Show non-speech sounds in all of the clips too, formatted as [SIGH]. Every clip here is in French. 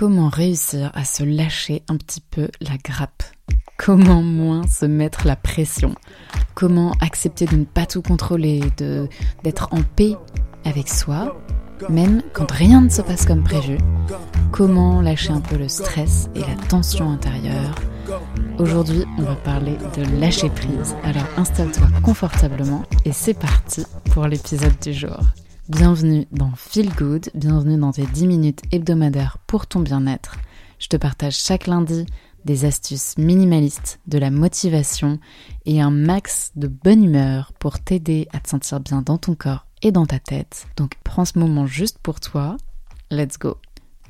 Comment réussir à se lâcher un petit peu la grappe? Comment moins se mettre la pression? Comment accepter de ne pas tout contrôler, d'être en paix avec soi, même quand rien ne se passe comme prévu? Comment lâcher un peu le stress et la tension intérieure? Aujourd'hui, on va parler de lâcher prise. Alors installe-toi confortablement et c'est parti pour l'épisode du jour. Bienvenue dans Feel Good, bienvenue dans tes 10 minutes hebdomadaires pour ton bien-être. Je te partage chaque lundi des astuces minimalistes, de la motivation et un max de bonne humeur pour t'aider à te sentir bien dans ton corps et dans ta tête. Donc prends ce moment juste pour toi. Let's go.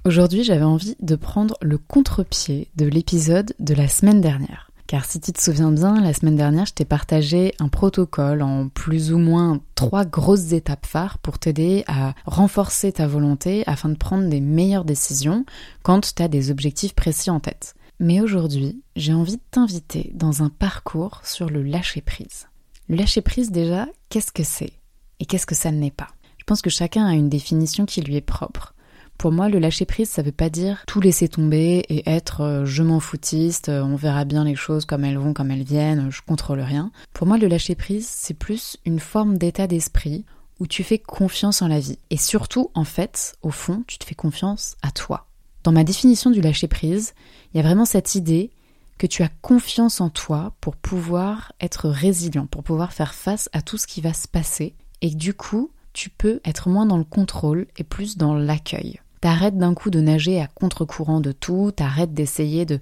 Aujourd'hui, j'avais envie de prendre le contre-pied de l'épisode de la semaine dernière. Car si tu te souviens bien, la semaine dernière, je t'ai partagé un protocole en plus ou moins trois grosses étapes phares pour t'aider à renforcer ta volonté afin de prendre des meilleures décisions quand tu as des objectifs précis en tête. Mais aujourd'hui, j'ai envie de t'inviter dans un parcours sur le lâcher-prise. Le lâcher-prise déjà, qu'est-ce que c'est? Et qu'est-ce que ça n'est pas? Je pense que chacun a une définition qui lui est propre. Pour moi, le lâcher prise, ça veut pas dire tout laisser tomber et être euh, je m'en foutiste, euh, on verra bien les choses comme elles vont, comme elles viennent, je contrôle rien. Pour moi, le lâcher prise, c'est plus une forme d'état d'esprit où tu fais confiance en la vie. Et surtout, en fait, au fond, tu te fais confiance à toi. Dans ma définition du lâcher prise, il y a vraiment cette idée que tu as confiance en toi pour pouvoir être résilient, pour pouvoir faire face à tout ce qui va se passer. Et du coup, tu peux être moins dans le contrôle et plus dans l'accueil. T'arrêtes d'un coup de nager à contre-courant de tout, t'arrêtes d'essayer de,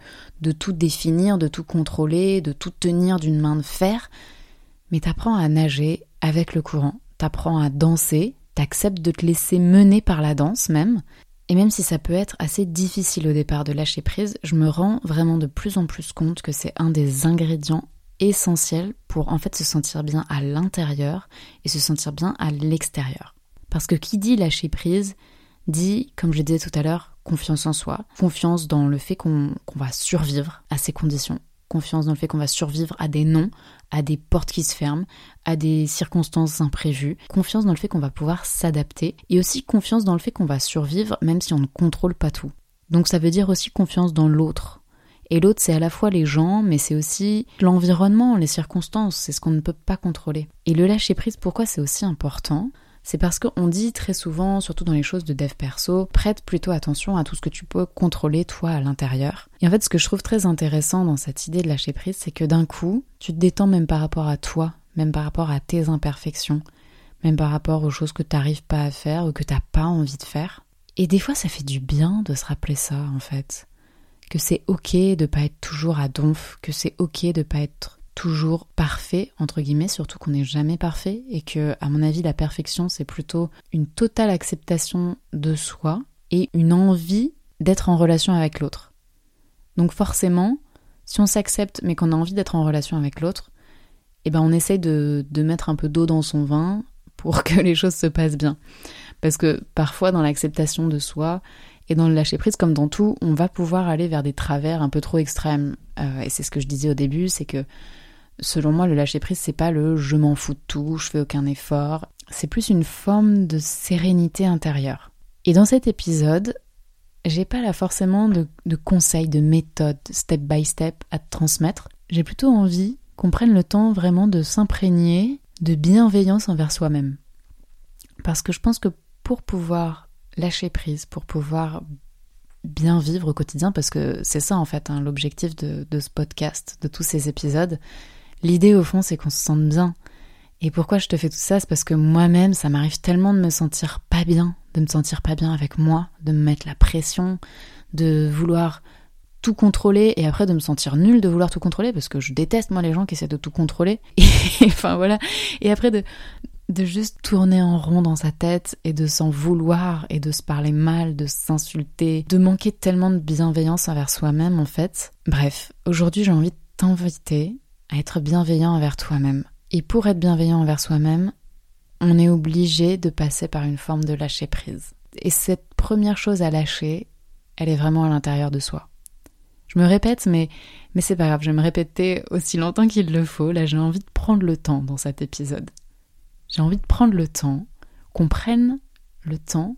tout définir, de tout contrôler, de tout tenir d'une main de fer, mais t'apprends à nager avec le courant, t'apprends à danser, t'acceptes de te laisser mener par la danse même, et même si ça peut être assez difficile au départ de lâcher prise, je me rends vraiment de plus en plus compte que c'est un des ingrédients essentiels pour en fait se sentir bien à l'intérieur et se sentir bien à l'extérieur. Parce que qui dit lâcher prise, dit, comme je disais tout à l'heure, confiance en soi, confiance dans le fait qu'on va survivre à ces conditions, confiance dans le fait qu'on va survivre à des non, à des portes qui se ferment, à des circonstances imprévues, confiance dans le fait qu'on va pouvoir s'adapter, et aussi confiance dans le fait qu'on va survivre même si on ne contrôle pas tout. Donc ça veut dire aussi confiance dans l'autre. Et l'autre, c'est à la fois les gens, mais c'est aussi l'environnement, les circonstances, c'est ce qu'on ne peut pas contrôler. Et le lâcher prise, pourquoi c'est aussi important? C'est parce qu'on dit très souvent, surtout dans les choses de dev perso, prête plutôt attention à tout ce que tu peux contrôler toi à l'intérieur. Et en fait, ce que je trouve très intéressant dans cette idée de lâcher prise, c'est que d'un coup, tu te détends même par rapport à toi, même par rapport à tes imperfections, même par rapport aux choses que tu n'arrives pas à faire ou que tu n'as pas envie de faire. Et des fois, ça fait du bien de se rappeler ça, en fait. Que c'est ok de pas être toujours à donf, que c'est ok de pas être toujours parfait, entre guillemets, surtout qu'on n'est jamais parfait, et que, à mon avis, la perfection, c'est plutôt une totale acceptation de soi et une envie d'être en relation avec l'autre. Donc forcément, si on s'accepte mais qu'on a envie d'être en relation avec l'autre, eh ben on essaye de, mettre un peu d'eau dans son vin pour [LAUGHS] que les choses se passent bien. Parce que parfois dans l'acceptation de soi et dans le lâcher prise, comme dans tout, on va pouvoir aller vers des travers un peu trop extrêmes. Euh, et c'est ce que je disais au début, c'est que Selon moi, le lâcher prise, c'est pas le je m'en fous de tout, je fais aucun effort. C'est plus une forme de sérénité intérieure. Et dans cet épisode, j'ai pas là forcément de, conseils, de méthodes step by step à te transmettre. J'ai plutôt envie qu'on prenne le temps vraiment de s'imprégner de bienveillance envers soi-même. Parce que je pense que pour pouvoir lâcher prise, pour pouvoir bien vivre au quotidien, parce que c'est ça en fait hein, l'objectif de, de, ce podcast, de tous ces épisodes, L'idée au fond, c'est qu'on se sente bien. Et pourquoi je te fais tout ça C'est parce que moi-même, ça m'arrive tellement de me sentir pas bien, de me sentir pas bien avec moi, de me mettre la pression, de vouloir tout contrôler et après de me sentir nulle de vouloir tout contrôler parce que je déteste moi les gens qui essaient de tout contrôler. [LAUGHS] Et, enfin voilà. Et après de, de juste tourner en rond dans sa tête et de s'en vouloir et de se parler mal, de s'insulter, de manquer tellement de bienveillance envers soi-même en fait. Bref, aujourd'hui j'ai envie de t'inviter à être bienveillant envers toi-même. Et pour être bienveillant envers soi-même, on est obligé de passer par une forme de lâcher prise. Et cette première chose à lâcher, elle est vraiment à l'intérieur de soi. Je me répète, mais, mais c'est pas grave, je vais me répéter aussi longtemps qu'il le faut. Là, j'ai envie de prendre le temps dans cet épisode. J'ai envie de prendre le temps, qu'on prenne le temps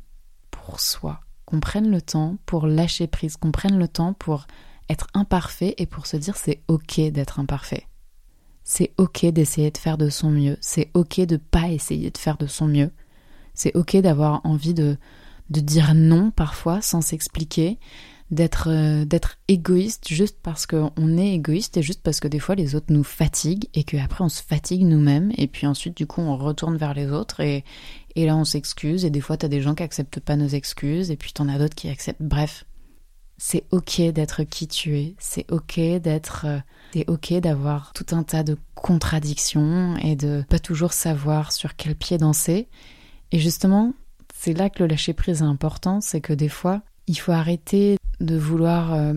pour soi, qu'on prenne le temps pour lâcher prise, qu'on prenne le temps pour être imparfait et pour se dire c'est ok d'être imparfait. C'est ok d'essayer de faire de son mieux, c'est ok de pas essayer de faire de son mieux. C'est ok d'avoir envie de, de dire non parfois sans s'expliquer, d'être euh, d'être égoïste juste parce qu'on est égoïste et juste parce que des fois les autres nous fatiguent et qu'après on se fatigue nous-mêmes et puis ensuite du coup on retourne vers les autres et, et là on s'excuse et des fois t'as des gens qui acceptent pas nos excuses et puis t'en as d'autres qui acceptent bref c'est ok d'être qui tu es c'est ok d'être euh, c'est ok d'avoir tout un tas de contradictions et de pas toujours savoir sur quel pied danser et justement c'est là que le lâcher prise est important c'est que des fois il faut arrêter de vouloir euh,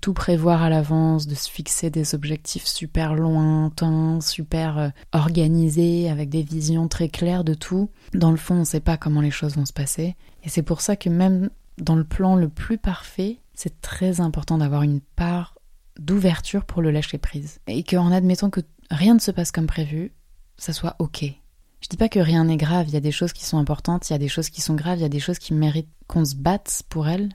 tout prévoir à l'avance, de se fixer des objectifs super lointains, super euh, organisés, avec des visions très claires de tout. Dans le fond, on ne sait pas comment les choses vont se passer. Et c'est pour ça que même dans le plan le plus parfait, c'est très important d'avoir une part d'ouverture pour le lâcher prise. Et qu'en admettant que rien ne se passe comme prévu, ça soit ok. Je dis pas que rien n'est grave, il y a des choses qui sont importantes, il y a des choses qui sont graves, il y a des choses qui méritent qu'on se batte pour elles,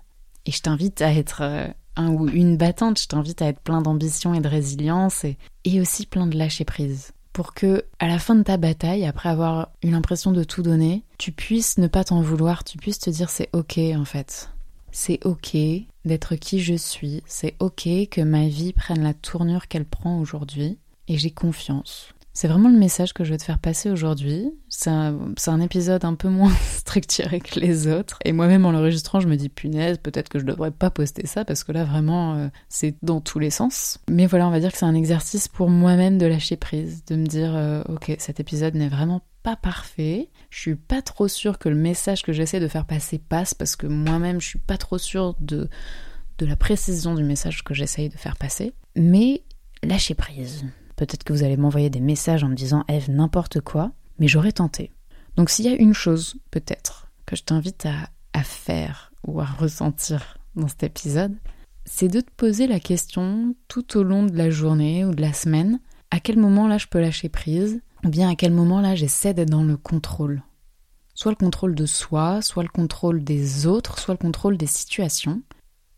et je t'invite à être euh, un ou une battante, je t'invite à être plein d'ambition et de résilience et, et aussi plein de lâcher prise. Pour que, à la fin de ta bataille, après avoir eu l'impression de tout donner, tu puisses ne pas t'en vouloir, tu puisses te dire c'est ok en fait. C'est ok d'être qui je suis, c'est ok que ma vie prenne la tournure qu'elle prend aujourd'hui, et j'ai confiance. C'est vraiment le message que je veux te faire passer aujourd'hui. C'est un, épisode un peu moins [LAUGHS] structuré que les autres. Et moi-même en l'enregistrant, je me dis punaise, peut-être que je devrais pas poster ça parce que là vraiment euh, c'est dans tous les sens. Mais voilà, on va dire que c'est un exercice pour moi-même de lâcher prise, de me dire euh, ok, cet épisode n'est vraiment pas parfait. Je suis pas trop sûre que le message que j'essaie de faire passer passe parce que moi-même je suis pas trop sûre de, de la précision du message que j'essaye de faire passer. Mais lâcher prise. Peut-être que vous allez m'envoyer des messages en me disant Eve n'importe quoi, mais j'aurais tenté. Donc s'il y a une chose, peut-être, que je t'invite à, faire ou à ressentir dans cet épisode, c'est de te poser la question tout au long de la journée ou de la semaine, à quel moment là je peux lâcher prise, ou bien à quel moment là j'essaie d'être dans le contrôle. Soit le contrôle de soi, soit le contrôle des autres, soit le contrôle des situations,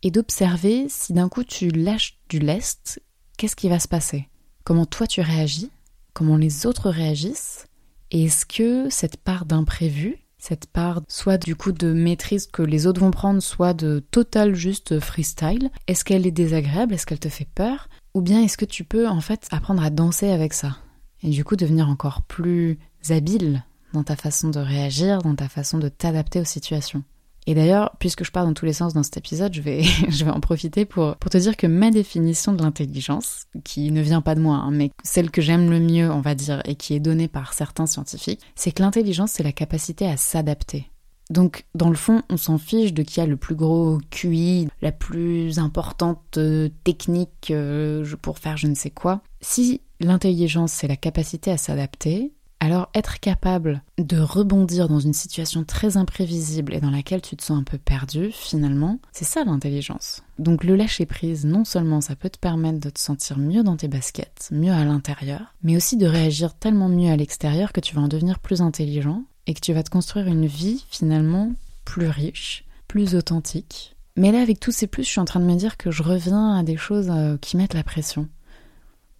et d'observer si d'un coup tu lâches du lest, qu'est-ce qui va se passer comment toi tu réagis, comment les autres réagissent, et est-ce que cette part d'imprévu, cette part soit du coup de maîtrise que les autres vont prendre, soit de total juste freestyle, est-ce qu'elle est désagréable, est-ce qu'elle te fait peur, ou bien est-ce que tu peux en fait apprendre à danser avec ça, et du coup devenir encore plus habile dans ta façon de réagir, dans ta façon de t'adapter aux situations? Et d'ailleurs, puisque je pars dans tous les sens dans cet épisode, je vais, [LAUGHS] je vais en profiter pour, pour te dire que ma définition de l'intelligence, qui ne vient pas de moi, hein, mais celle que j'aime le mieux, on va dire, et qui est donnée par certains scientifiques, c'est que l'intelligence, c'est la capacité à s'adapter. Donc, dans le fond, on s'en fiche de qui a le plus gros QI, la plus importante euh, technique euh, pour faire je ne sais quoi. Si l'intelligence, c'est la capacité à s'adapter, alors être capable de rebondir dans une situation très imprévisible et dans laquelle tu te sens un peu perdu, finalement, c'est ça l'intelligence. Donc le lâcher prise, non seulement ça peut te permettre de te sentir mieux dans tes baskets, mieux à l'intérieur, mais aussi de réagir tellement mieux à l'extérieur que tu vas en devenir plus intelligent et que tu vas te construire une vie finalement plus riche, plus authentique. Mais là, avec tous ces plus, je suis en train de me dire que je reviens à des choses euh, qui mettent la pression.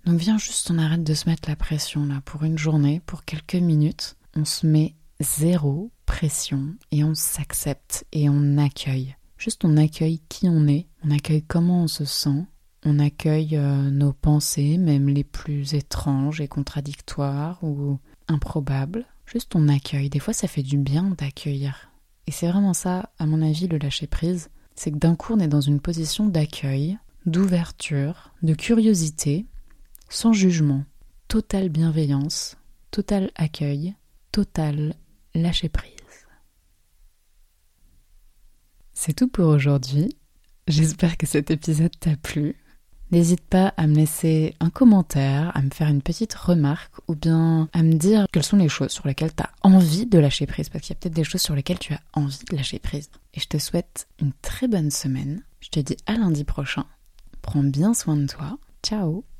Donc viens juste, on arrête de se mettre la pression là pour une journée, pour quelques minutes. On se met zéro pression et on s'accepte et on accueille. Juste on accueille qui on est, on accueille comment on se sent, on accueille euh, nos pensées, même les plus étranges et contradictoires ou improbables. Juste on accueille. Des fois ça fait du bien d'accueillir. Et c'est vraiment ça, à mon avis, le lâcher prise. C'est que d'un coup on est dans une position d'accueil, d'ouverture, de curiosité, sans jugement, totale bienveillance, total accueil, total lâcher prise. C'est tout pour aujourd'hui. J'espère que cet épisode t'a plu. N'hésite pas à me laisser un commentaire, à me faire une petite remarque ou bien à me dire quelles sont les choses sur lesquelles tu as envie de lâcher prise parce qu'il y a peut-être des choses sur lesquelles tu as envie de lâcher prise. Et je te souhaite une très bonne semaine. Je te dis à lundi prochain. Prends bien soin de toi. Ciao